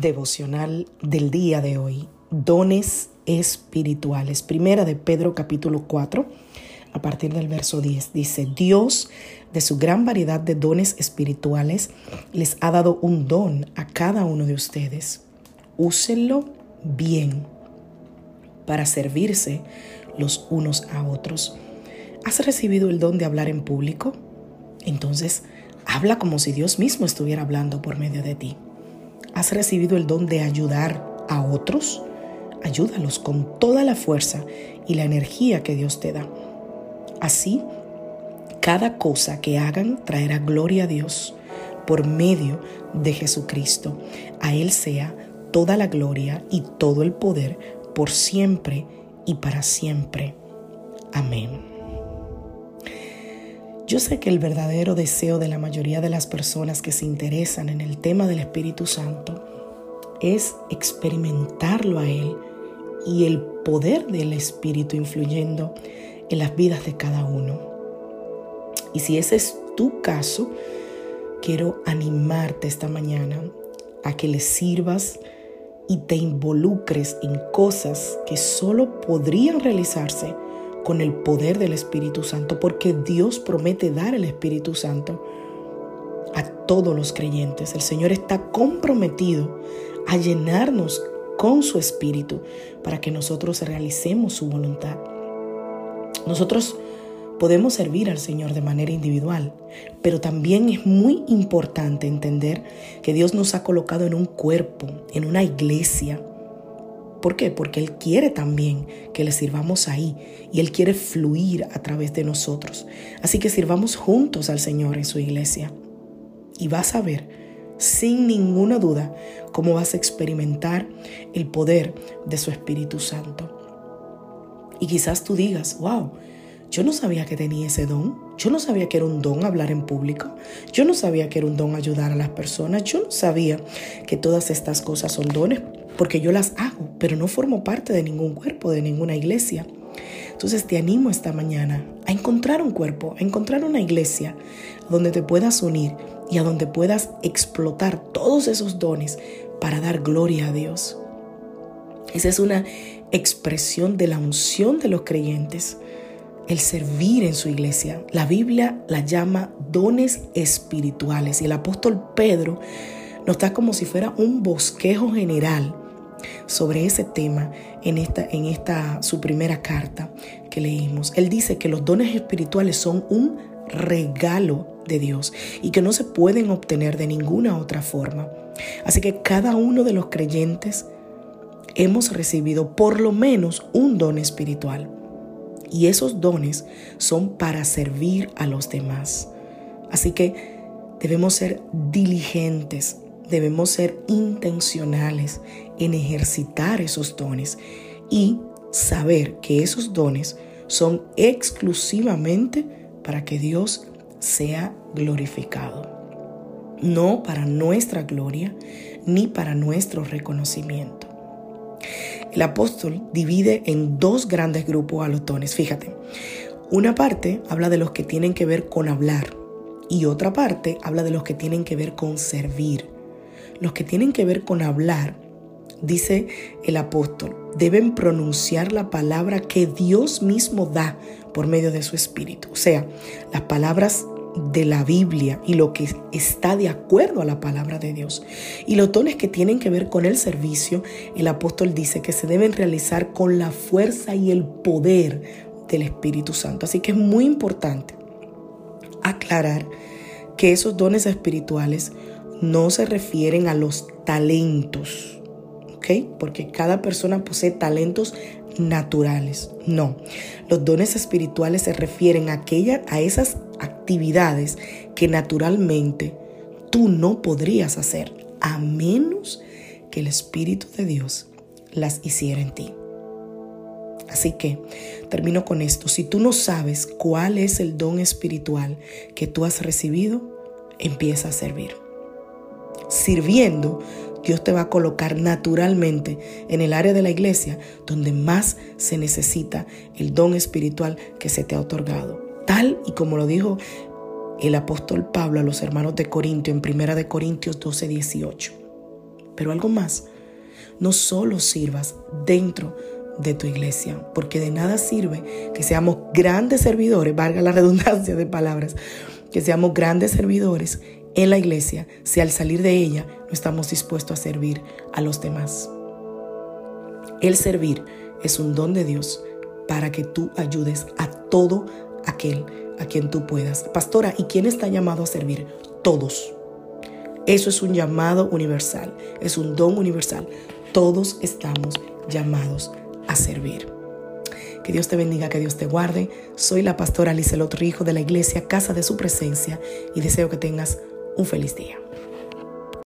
Devocional del día de hoy, dones espirituales. Primera de Pedro capítulo 4, a partir del verso 10, dice, Dios de su gran variedad de dones espirituales les ha dado un don a cada uno de ustedes. Úsenlo bien para servirse los unos a otros. ¿Has recibido el don de hablar en público? Entonces, habla como si Dios mismo estuviera hablando por medio de ti. ¿Has recibido el don de ayudar a otros? Ayúdalos con toda la fuerza y la energía que Dios te da. Así, cada cosa que hagan traerá gloria a Dios por medio de Jesucristo. A Él sea toda la gloria y todo el poder por siempre y para siempre. Amén. Yo sé que el verdadero deseo de la mayoría de las personas que se interesan en el tema del Espíritu Santo es experimentarlo a Él y el poder del Espíritu influyendo en las vidas de cada uno. Y si ese es tu caso, quiero animarte esta mañana a que le sirvas y te involucres en cosas que solo podrían realizarse con el poder del Espíritu Santo, porque Dios promete dar el Espíritu Santo a todos los creyentes. El Señor está comprometido a llenarnos con su Espíritu para que nosotros realicemos su voluntad. Nosotros podemos servir al Señor de manera individual, pero también es muy importante entender que Dios nos ha colocado en un cuerpo, en una iglesia, ¿Por qué? Porque Él quiere también que le sirvamos ahí y Él quiere fluir a través de nosotros. Así que sirvamos juntos al Señor en su iglesia. Y vas a ver, sin ninguna duda, cómo vas a experimentar el poder de su Espíritu Santo. Y quizás tú digas, wow, yo no sabía que tenía ese don. Yo no sabía que era un don hablar en público. Yo no sabía que era un don ayudar a las personas. Yo no sabía que todas estas cosas son dones porque yo las hago, pero no formo parte de ningún cuerpo, de ninguna iglesia. Entonces te animo esta mañana a encontrar un cuerpo, a encontrar una iglesia donde te puedas unir y a donde puedas explotar todos esos dones para dar gloria a Dios. Esa es una expresión de la unción de los creyentes, el servir en su iglesia. La Biblia la llama dones espirituales y el apóstol Pedro nos da como si fuera un bosquejo general sobre ese tema en esta, en esta su primera carta que leímos. Él dice que los dones espirituales son un regalo de Dios y que no se pueden obtener de ninguna otra forma. Así que cada uno de los creyentes hemos recibido por lo menos un don espiritual. Y esos dones son para servir a los demás. Así que debemos ser diligentes debemos ser intencionales en ejercitar esos dones y saber que esos dones son exclusivamente para que Dios sea glorificado. No para nuestra gloria ni para nuestro reconocimiento. El apóstol divide en dos grandes grupos a los dones. Fíjate, una parte habla de los que tienen que ver con hablar y otra parte habla de los que tienen que ver con servir los que tienen que ver con hablar, dice el apóstol, deben pronunciar la palabra que Dios mismo da por medio de su espíritu. O sea, las palabras de la Biblia y lo que está de acuerdo a la palabra de Dios. Y los dones que tienen que ver con el servicio, el apóstol dice que se deben realizar con la fuerza y el poder del Espíritu Santo. Así que es muy importante aclarar que esos dones espirituales no se refieren a los talentos, ¿ok? Porque cada persona posee talentos naturales. No, los dones espirituales se refieren a, aquella, a esas actividades que naturalmente tú no podrías hacer a menos que el Espíritu de Dios las hiciera en ti. Así que termino con esto. Si tú no sabes cuál es el don espiritual que tú has recibido, empieza a servir. Sirviendo, Dios te va a colocar naturalmente en el área de la iglesia donde más se necesita el don espiritual que se te ha otorgado. Tal y como lo dijo el apóstol Pablo a los hermanos de Corintio en 1 de Corintios 12, 18. Pero algo más, no solo sirvas dentro de tu iglesia, porque de nada sirve que seamos grandes servidores, valga la redundancia de palabras, que seamos grandes servidores en la iglesia si al salir de ella no estamos dispuestos a servir a los demás. El servir es un don de Dios para que tú ayudes a todo aquel a quien tú puedas. Pastora, ¿y quién está llamado a servir? Todos. Eso es un llamado universal, es un don universal. Todos estamos llamados a servir. Que Dios te bendiga, que Dios te guarde. Soy la pastora Lizelot Rijo de la iglesia Casa de Su Presencia y deseo que tengas un feliz día.